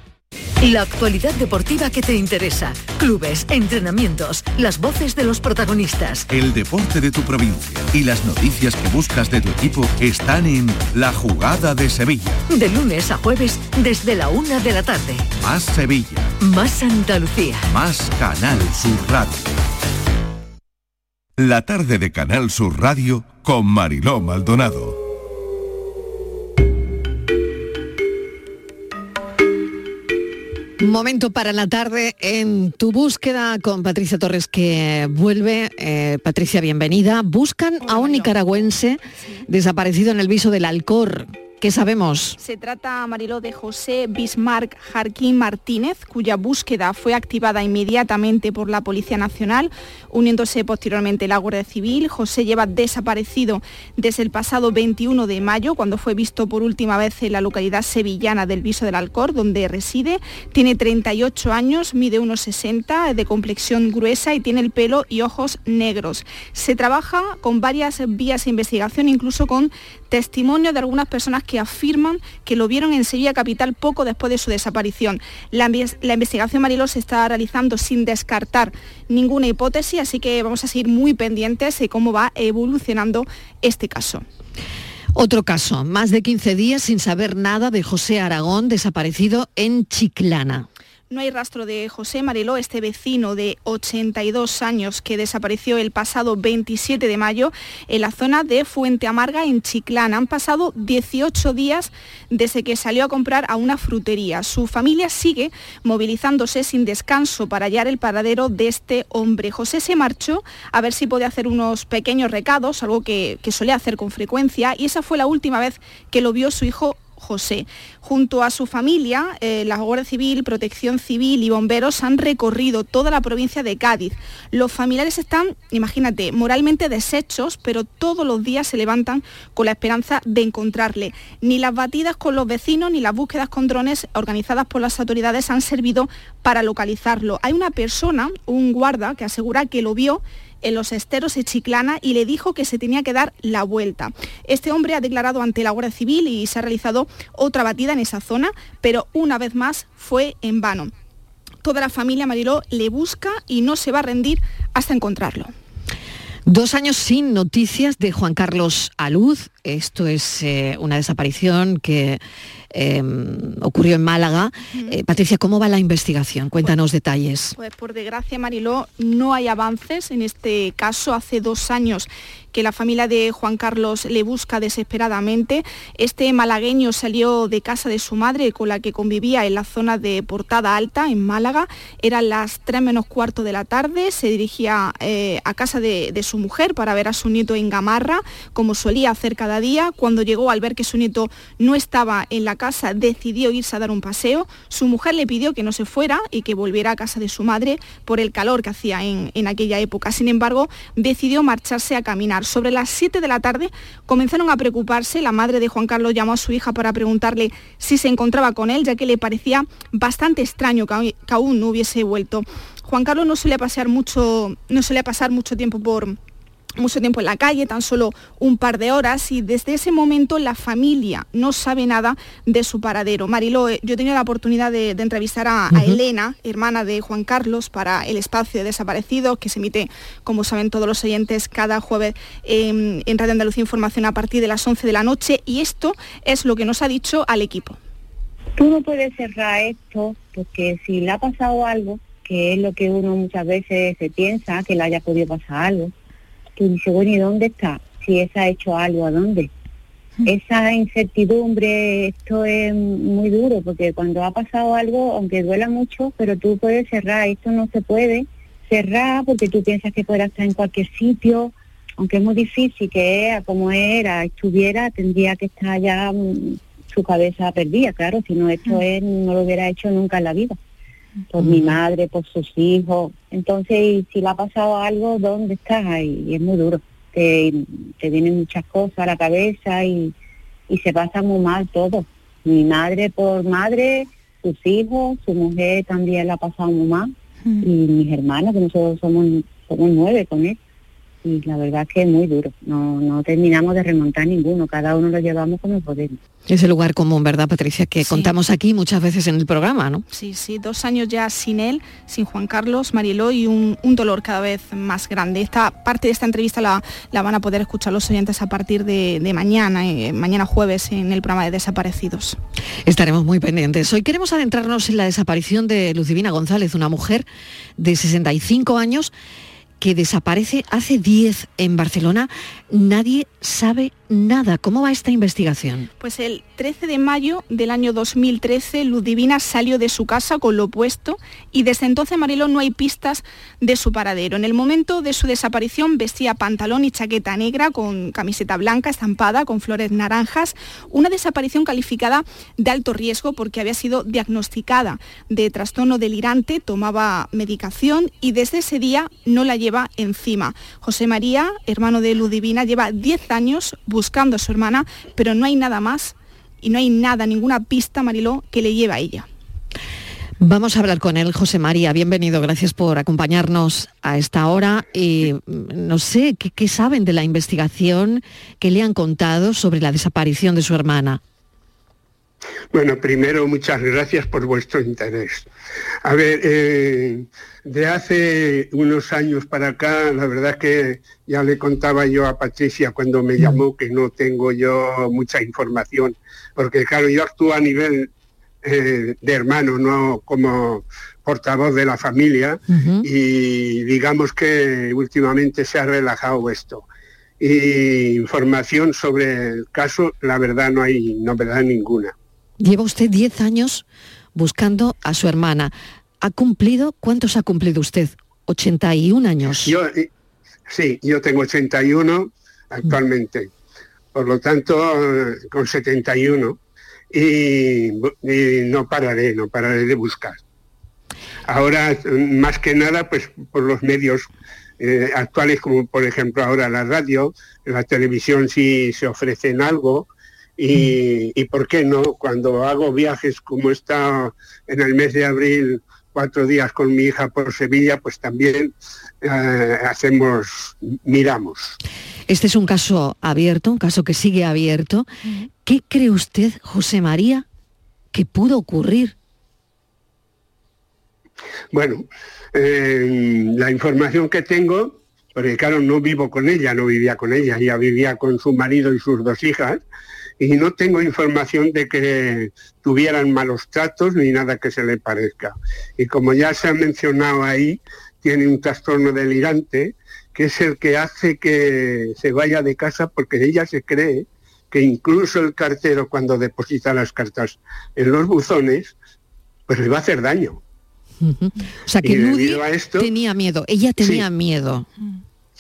La actualidad deportiva que te interesa. Clubes, entrenamientos, las voces de los protagonistas. El deporte de tu provincia y las noticias que buscas de tu equipo están en La Jugada de Sevilla. De lunes a jueves desde la una de la tarde. Más Sevilla, Más Andalucía. más Canal Sur Radio. La tarde de Canal Sur Radio con Mariló Maldonado. Momento para la tarde en tu búsqueda con Patricia Torres que vuelve. Eh, Patricia, bienvenida. Buscan a un nicaragüense desaparecido en el viso del Alcor. ¿Qué sabemos? Se trata, Mariló, de José Bismarck Jarquín Martínez, cuya búsqueda fue activada inmediatamente por la Policía Nacional, uniéndose posteriormente la Guardia Civil. José lleva desaparecido desde el pasado 21 de mayo, cuando fue visto por última vez en la localidad sevillana del Viso del Alcor, donde reside. Tiene 38 años, mide unos 60, de complexión gruesa y tiene el pelo y ojos negros. Se trabaja con varias vías de investigación, incluso con testimonio de algunas personas que afirman que lo vieron en Sevilla Capital poco después de su desaparición. La, investigación Mariló se está realizando sin descartar ninguna hipótesis, así que vamos a seguir muy pendientes de cómo va evolucionando este caso. Otro caso, más de 15 días sin saber nada de José Aragón, desaparecido en Chiclana. No hay rastro de José Mariló, este vecino de 82 años que desapareció el pasado 27 de mayo en la zona de Fuente Amarga, en Chiclana. Han pasado 18 días desde que salió a comprar a una frutería. Su familia sigue movilizándose sin descanso para hallar el paradero de este hombre. José se marchó a ver si podía hacer unos pequeños recados, algo que, que solía hacer con frecuencia, y esa fue la última vez que lo vio su hijo José. Junto a su familia, eh, la Guardia Civil, Protección Civil y bomberos han recorrido toda la provincia de Cádiz. Los familiares están, imagínate, moralmente deshechos, pero todos los días se levantan con la esperanza de encontrarle. Ni las batidas con los vecinos ni las búsquedas con drones organizadas por las autoridades han servido para localizarlo. Hay una persona, un guarda, que asegura que lo vio en los esteros de Chiclana y le dijo que se tenía que dar la vuelta. Este hombre ha declarado ante la Guardia Civil y se ha realizado otra batida en esa zona, pero una vez más fue en vano. Toda la familia Mariló le busca y no se va a rendir hasta encontrarlo. Dos años sin noticias de Juan Carlos Aluz. Esto es eh, una desaparición que Em, ocurrió en Málaga. Eh, Patricia, ¿cómo va la investigación? Cuéntanos detalles. Pues por desgracia, Mariló, no hay avances en este caso. Hace dos años que la familia de Juan Carlos le busca desesperadamente. Este malagueño salió de casa de su madre con la que convivía en la zona de Portada Alta, en Málaga. Eran las 3 menos cuarto de la tarde, se dirigía eh, a casa de, de, su mujer para ver a su nieto en Gamarra, como solía hacer cada día. Cuando llegó al ver que su nieto no estaba en la casa, decidió irse a dar un paseo. Su mujer le pidió que no se fuera y que volviera a casa de su madre por el calor que hacía en, en aquella época. Sin embargo, decidió marcharse a caminar sobre las 7 de la tarde comenzaron a preocuparse. La madre de Juan Carlos llamó a su hija para preguntarle si se encontraba con él, ya que le parecía bastante extraño que aún no hubiese vuelto. Juan Carlos no solía pasar mucho, no solía pasar mucho tiempo por, mucho tiempo en la calle, tan solo un par de horas, y desde ese momento la familia no sabe nada de su paradero. Mariló, eh, yo he tenido la oportunidad de, entrevistar a, Elena, hermana de Juan Carlos, para el espacio de desaparecidos, que se emite, como saben todos los oyentes, cada jueves en Radio Andalucía Información a partir de las 11 de la noche, y esto es lo que nos ha dicho al equipo. Tú no puedes cerrar esto, porque si le ha pasado algo, que es lo que uno muchas veces se piensa, que le haya podido pasar algo, tú dices, bueno, ¿y dónde está? Si esa ha hecho algo, ¿a dónde? Esa incertidumbre, esto es muy duro, porque cuando ha pasado algo, aunque duela mucho, pero tú puedes cerrar, esto no se puede cerrar porque tú piensas que puede estar en cualquier sitio, aunque es muy difícil que como era, estuviera, tendría que estar ya mm, su cabeza perdida, claro, si no esto es, no lo hubiera hecho nunca en la vida por mi madre, por sus hijos. Entonces, si le ha pasado algo, ¿dónde estás? Y, es muy duro. Te, te, vienen muchas cosas a la cabeza y, y se pasa muy mal todo. Mi madre por madre, sus hijos, su mujer también la ha pasado muy mal. Y mis hermanos, que nosotros somos, somos nueve con él y la verdad que es muy duro. No, no terminamos de remontar ninguno, cada uno lo llevamos como podemos. Es el lugar común, ¿verdad, Patricia? Que contamos aquí muchas veces en el programa, ¿no? Sí, sí, dos años ya sin él, sin Juan Carlos, Marieló y un, dolor cada vez más grande. Esta parte de esta entrevista la, la van a poder escuchar los oyentes a partir de, mañana, eh, mañana jueves, en el programa de Desaparecidos. Estaremos muy pendientes. Hoy queremos adentrarnos en la desaparición de Lucivina González, una mujer de 65 años que desaparece hace 10 en Barcelona. Nadie sabe nada. ¿Cómo va esta investigación? Pues el 13 de mayo del año 2013, Luz Divina salió de su casa con lo opuesto y desde entonces Mariló no hay pistas de su paradero. En el momento de su desaparición vestía pantalón y chaqueta negra con camiseta blanca estampada con flores naranjas, una desaparición calificada de alto riesgo porque había sido diagnosticada de trastorno delirante, tomaba medicación y desde ese día no la lleva encima. José María, hermano de Luz Divina, lleva 10 años buscando a su hermana, pero no hay nada más y no hay nada, ninguna pista, Mariló, que le lleve a ella. Vamos a hablar con él, José María. Bienvenido, gracias por acompañarnos a esta hora. Y mm, no sé, ¿qué, ¿qué, saben de la investigación que le han contado sobre la desaparición de su hermana? Bueno, primero, muchas gracias por vuestro interés. A ver, eh, de hace unos años para acá, la verdad que ya le contaba yo a Patricia cuando me llamó que no tengo yo mucha información, porque claro, yo actúo a nivel eh, de hermano, no como portavoz de la familia, uh -huh. y digamos que últimamente se ha relajado esto. Y información sobre el caso, la verdad no hay novedad ninguna. Lleva usted 10 años buscando a su hermana. ¿Ha cumplido? ¿Cuántos ha cumplido usted? 81 años. Yo, sí, yo tengo 81 actualmente. Por lo tanto, con 71. Y, y no pararé, no pararé de buscar. Ahora, más que nada, pues por los medios eh, actuales, como por ejemplo ahora la radio, la televisión si se ofrecen algo, y, y, por qué no, cuando hago viajes como está en el mes de abril, cuatro días con mi hija por Sevilla, pues también eh, hacemos, miramos. Este es un caso abierto, un caso que sigue abierto. ¿Qué cree usted, José María, que pudo ocurrir? Bueno, eh, la información que tengo, porque claro, no vivo con ella, no vivía con ella, ella vivía con su marido y sus dos hijas, y no tengo información de que tuvieran malos tratos ni nada que se le parezca. Y como ya se ha mencionado ahí, tiene un trastorno delirante que es el que hace que se vaya de casa porque ella se cree que incluso el cartero cuando deposita las cartas en los buzones, pues le va a hacer daño. Uh -huh. O sea que Ludi esto, tenía miedo, ella tenía sí, miedo.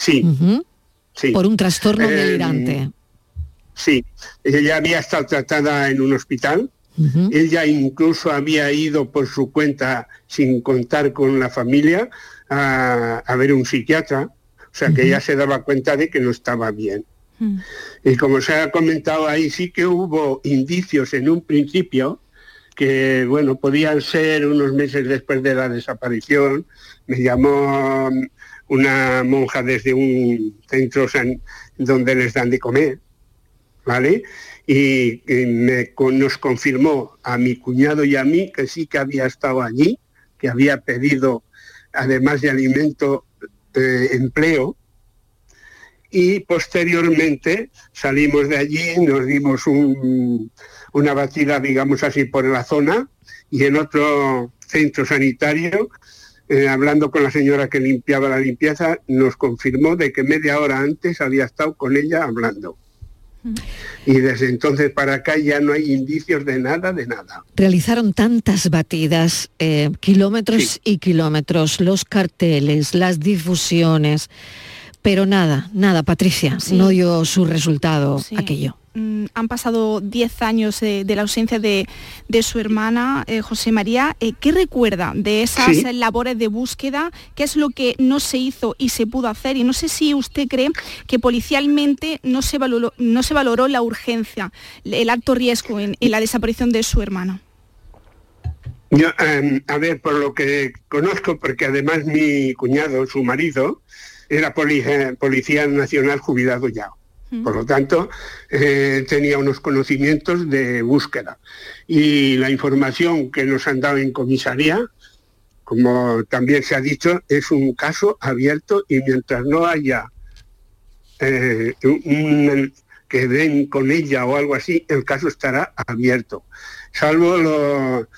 Sí, uh -huh. sí. Por un trastorno Eh, delirante. Sí, ella había estado tratada en un hospital, uh -huh. ella incluso había ido por su cuenta sin contar con la familia a, a ver un psiquiatra, o sea que uh -huh. ella se daba cuenta de que no estaba bien. Y como se ha comentado ahí, sí que hubo indicios en un principio que, bueno, podían ser unos meses después de la desaparición. Me llamó una monja desde un centro donde les dan de comer, ¿vale? Y, nos confirmó a mi cuñado y a mí que sí que había estado allí, que había pedido, además de alimento, eh, empleo, y posteriormente salimos de allí, nos dimos un, una batida, digamos así, por la zona y en otro centro sanitario, eh, hablando con la señora que limpiaba la limpieza, nos confirmó de que media hora antes había estado con ella hablando. Y desde entonces para acá ya no hay indicios de nada, de nada. Realizaron tantas batidas, eh, kilómetros sí. y kilómetros, los carteles, las difusiones, pero nada, nada, Patricia, sí. no dio su resultado sí. aquello. Mm, han pasado 10 años de, de, la ausencia de, de su hermana, eh, José María. Eh, ¿Qué recuerda de esas sí. labores de búsqueda? ¿Qué es lo que no se hizo y se pudo hacer? Y no sé si usted cree que policialmente no se valoró, no se valoró la urgencia, el alto riesgo en, en la desaparición de su hermana. Yo, um, a ver, por lo que conozco, porque además mi cuñado, su marido, era policía, policía nacional jubilado ya. Por lo tanto, eh, tenía unos conocimientos de búsqueda. Y la información que nos han dado en comisaría, como también se ha dicho, es un caso abierto y mientras no haya eh, un, que den con ella o algo así, el caso estará abierto. Salvo lo,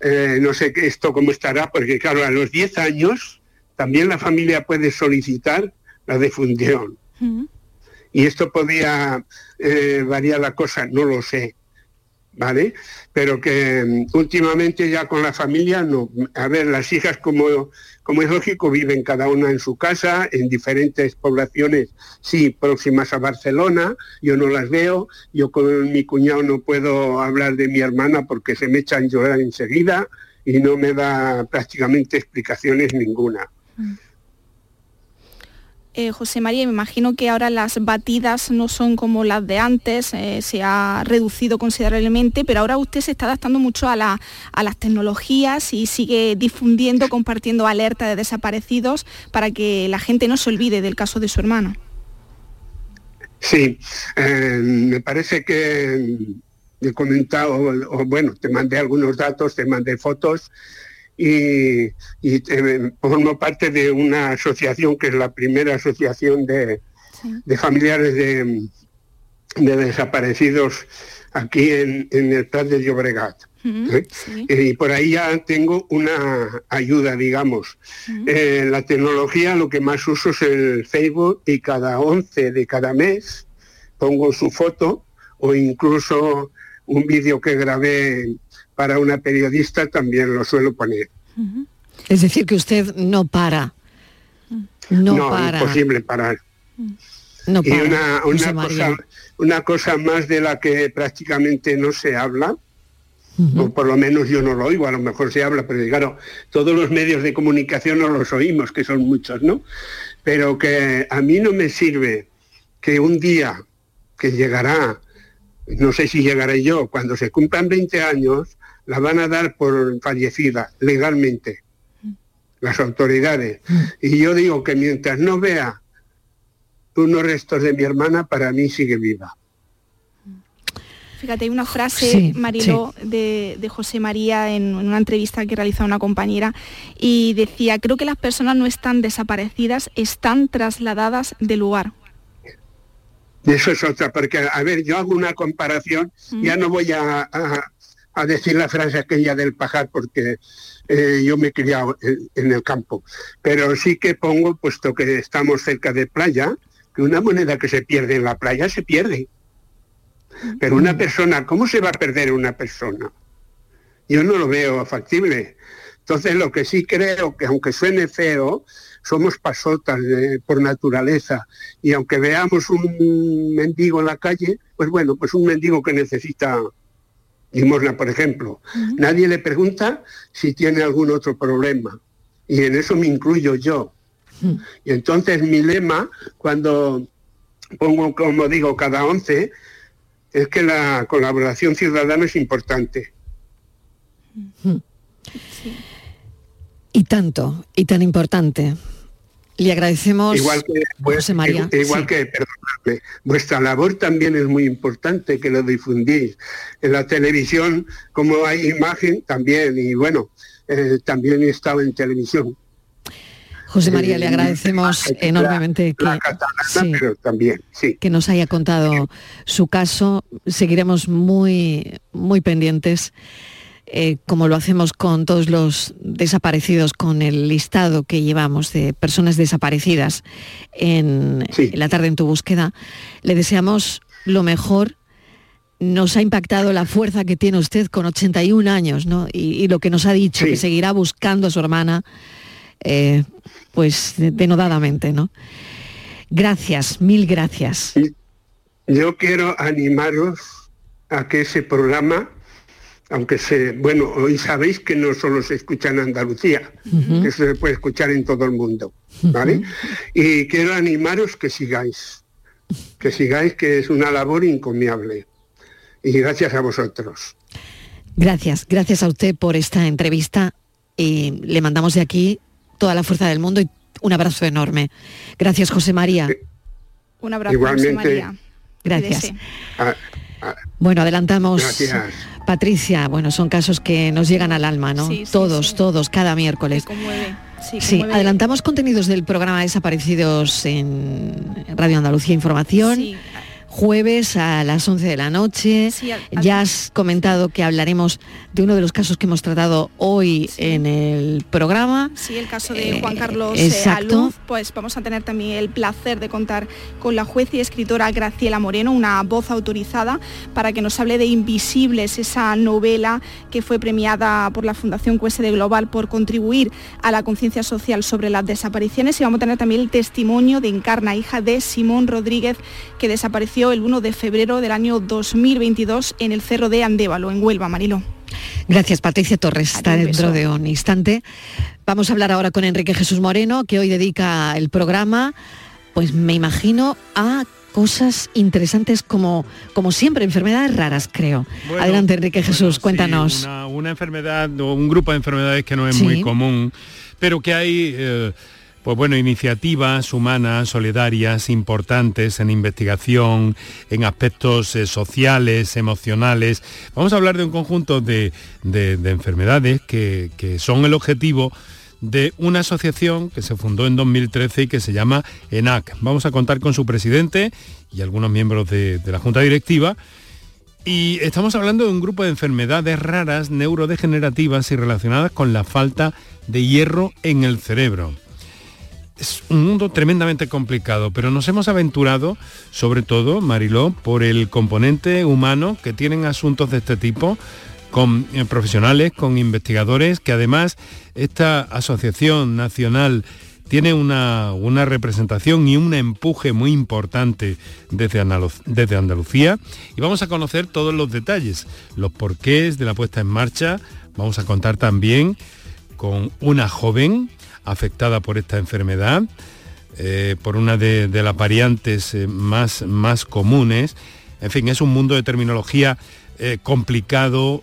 eh, no sé esto cómo estará, porque claro, a los 10 años también la familia puede solicitar la defunción. Y esto podría eh, variar la cosa, no lo sé. ¿Vale? Pero que mm, últimamente ya con la familia, no. A ver, las hijas, como, como es lógico, viven cada una en su casa, en diferentes poblaciones, sí, próximas a Barcelona, yo no las veo, yo con mi cuñado no puedo hablar de mi hermana porque se me echan llorar enseguida y no me da prácticamente explicaciones ninguna. Eh, José María, me imagino que ahora las batidas no son como las de antes, eh, se ha reducido considerablemente, pero ahora usted se está adaptando mucho a, las tecnologías y sigue difundiendo, compartiendo alerta de desaparecidos para que la gente no se olvide del caso de su hermano. Sí, eh, me parece que he comentado, bueno, te mandé algunos datos, te mandé fotos y, eh, formo parte de una asociación que es la primera asociación de, familiares de, desaparecidos aquí en, el Prat de Llobregat. ¿eh? Y por ahí ya tengo una ayuda, digamos. Eh, la tecnología lo que más uso es el Facebook y cada 11 de cada mes pongo su foto o incluso un vídeo que grabé para una periodista también lo suelo poner. Es decir, que usted no para. No, no para. imposible parar. No y una, cosa, una cosa más de la que prácticamente no se habla, o por lo menos yo no lo oigo, a lo mejor se habla, pero claro, todos los medios de comunicación no los oímos, que son muchos, ¿no? Pero que a mí no me sirve que un día que llegará no sé si llegaré yo, cuando se cumplan 20 años, la van a dar por fallecida legalmente las autoridades. Y yo digo que mientras no vea unos restos de mi hermana, para mí sigue viva. Fíjate, hay una frase, Mariló, De, de, José María en, una entrevista que realizó una compañera y decía, creo que las personas no están desaparecidas, están trasladadas de lugar. Eso es otra, porque, a ver, yo hago una comparación, ya no voy a, decir la frase aquella del pajar, porque eh, yo me he criado en, el campo, pero sí que pongo, puesto que estamos cerca de playa, que una moneda que se pierde en la playa se pierde. Pero una persona, ¿cómo se va a perder una persona? Yo no lo veo factible. Entonces, lo que sí creo que, aunque suene feo, somos pasotas por naturaleza y aunque veamos un mendigo en la calle, pues bueno, pues un mendigo que necesita limosna, por ejemplo, nadie le pregunta si tiene algún otro problema y en eso me incluyo yo. Y entonces mi lema, cuando pongo, como digo, cada once, es que la colaboración ciudadana es importante. Y tanto, y tan importante. Le agradecemos, igual que, José María. Igual que, vuestra labor también es muy importante que lo difundís. En la televisión, como hay imagen, también, y bueno, eh, también he estado en televisión. José María, le eh, agradecemos enormemente que, pero también, sí. que nos haya contado su caso. Seguiremos muy, muy pendientes eh, como lo hacemos con todos los desaparecidos, con el listado que llevamos de personas desaparecidas en, la tarde en tu búsqueda, le deseamos lo mejor. Nos ha impactado la fuerza que tiene usted con 81 años, ¿no? Y, lo que nos ha dicho, que seguirá buscando a su hermana, eh, pues denodadamente, ¿no? Gracias, mil gracias. Yo quiero animaros a que ese programa aunque se, bueno, hoy sabéis que no solo se escucha en Andalucía, que se puede escuchar en todo el mundo, ¿vale? Y quiero animaros que sigáis, que sigáis, que es una labor encomiable. Y gracias a vosotros. Gracias, gracias a usted por esta entrevista y le mandamos de aquí toda la fuerza del mundo y un abrazo enorme. Gracias, José María. Un abrazo, José María. Gracias. Bueno, adelantamos. Patricia, bueno, son casos que nos llegan al alma, ¿no? todos, todos, cada miércoles. Sí, adelantamos contenidos del programa Desaparecidos en Radio Andalucía Información. Jueves a las 11 de la noche. ya has comentado que hablaremos de uno de los casos que hemos tratado hoy en el programa. Sí, el caso de Juan Carlos eh, Aluz, pues vamos a tener también el placer de contar con la juez y escritora Graciela Moreno, una voz autorizada para que nos hable de Invisibles, esa novela que fue premiada por la Fundación QSD Global por contribuir a la conciencia social sobre las desapariciones. Y vamos a tener también el testimonio de Encarna, hija de Simón Rodríguez, que desapareció el 1 de febrero del año 2022 en el Cerro de Andévalo, en Huelva, Mariló. Gracias, Patricia Torres. Está dentro de un instante. Vamos a hablar ahora con Enrique Jesús Moreno, que hoy dedica el programa, pues me imagino, a cosas interesantes como, como siempre, enfermedades raras, creo. Adelante, Enrique Jesús, cuéntanos. una, enfermedad o un grupo de enfermedades que no es muy común, pero que hay... Eh, pues bueno, iniciativas humanas, solidarias, importantes en investigación, en aspectos eh, sociales, emocionales. Vamos a hablar de un conjunto de, enfermedades que, son el objetivo de una asociación que se fundó en 2013 y que se llama ENAC. Vamos a contar con su presidente y algunos miembros de, de la Junta Directiva. Y estamos hablando de un grupo de enfermedades raras, neurodegenerativas y relacionadas con la falta de hierro en el cerebro es un mundo tremendamente complicado, pero nos hemos aventurado, sobre todo, Mariló, por el componente humano que tienen asuntos de este tipo, con eh, profesionales, con investigadores, que además esta Asociación Nacional tiene una, representación y un empuje muy importante desde Andalucía. Y vamos a conocer todos los detalles, los porqués de la puesta en marcha, vamos a contar también con una joven afectada por esta enfermedad, eh, por una de, las variantes eh, más, más comunes. En fin, es un mundo de terminología eh, complicado,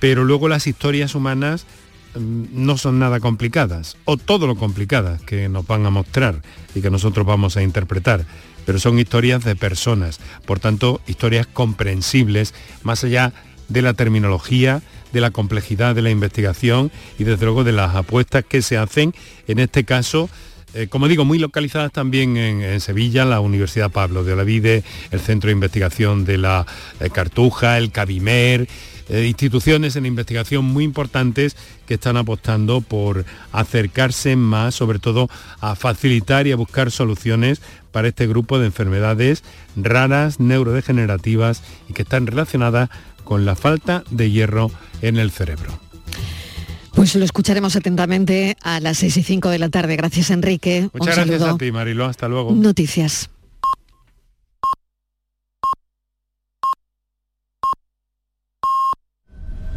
pero luego las historias humanas mm, no son nada complicadas, o todo lo complicadas que nos van a mostrar y que nosotros vamos a interpretar, pero son historias de personas, por tanto, historias comprensibles, más allá de la terminología, de la complejidad de la investigación y desde luego de las apuestas que se hacen, en este caso, eh, como digo, muy localizadas también en, Sevilla, la Universidad Pablo de Olavide, el Centro de Investigación de la eh, Cartuja, el Cabimer, eh, instituciones en investigación muy importantes que están apostando por acercarse más, sobre todo a facilitar y a buscar soluciones para este grupo de enfermedades raras, neurodegenerativas y que están relacionadas con la falta de hierro en el cerebro. Pues lo escucharemos atentamente a las 6 y 5 de la tarde. Gracias, Enrique. Muchas gracias a ti, Marilo. Hasta luego. Noticias.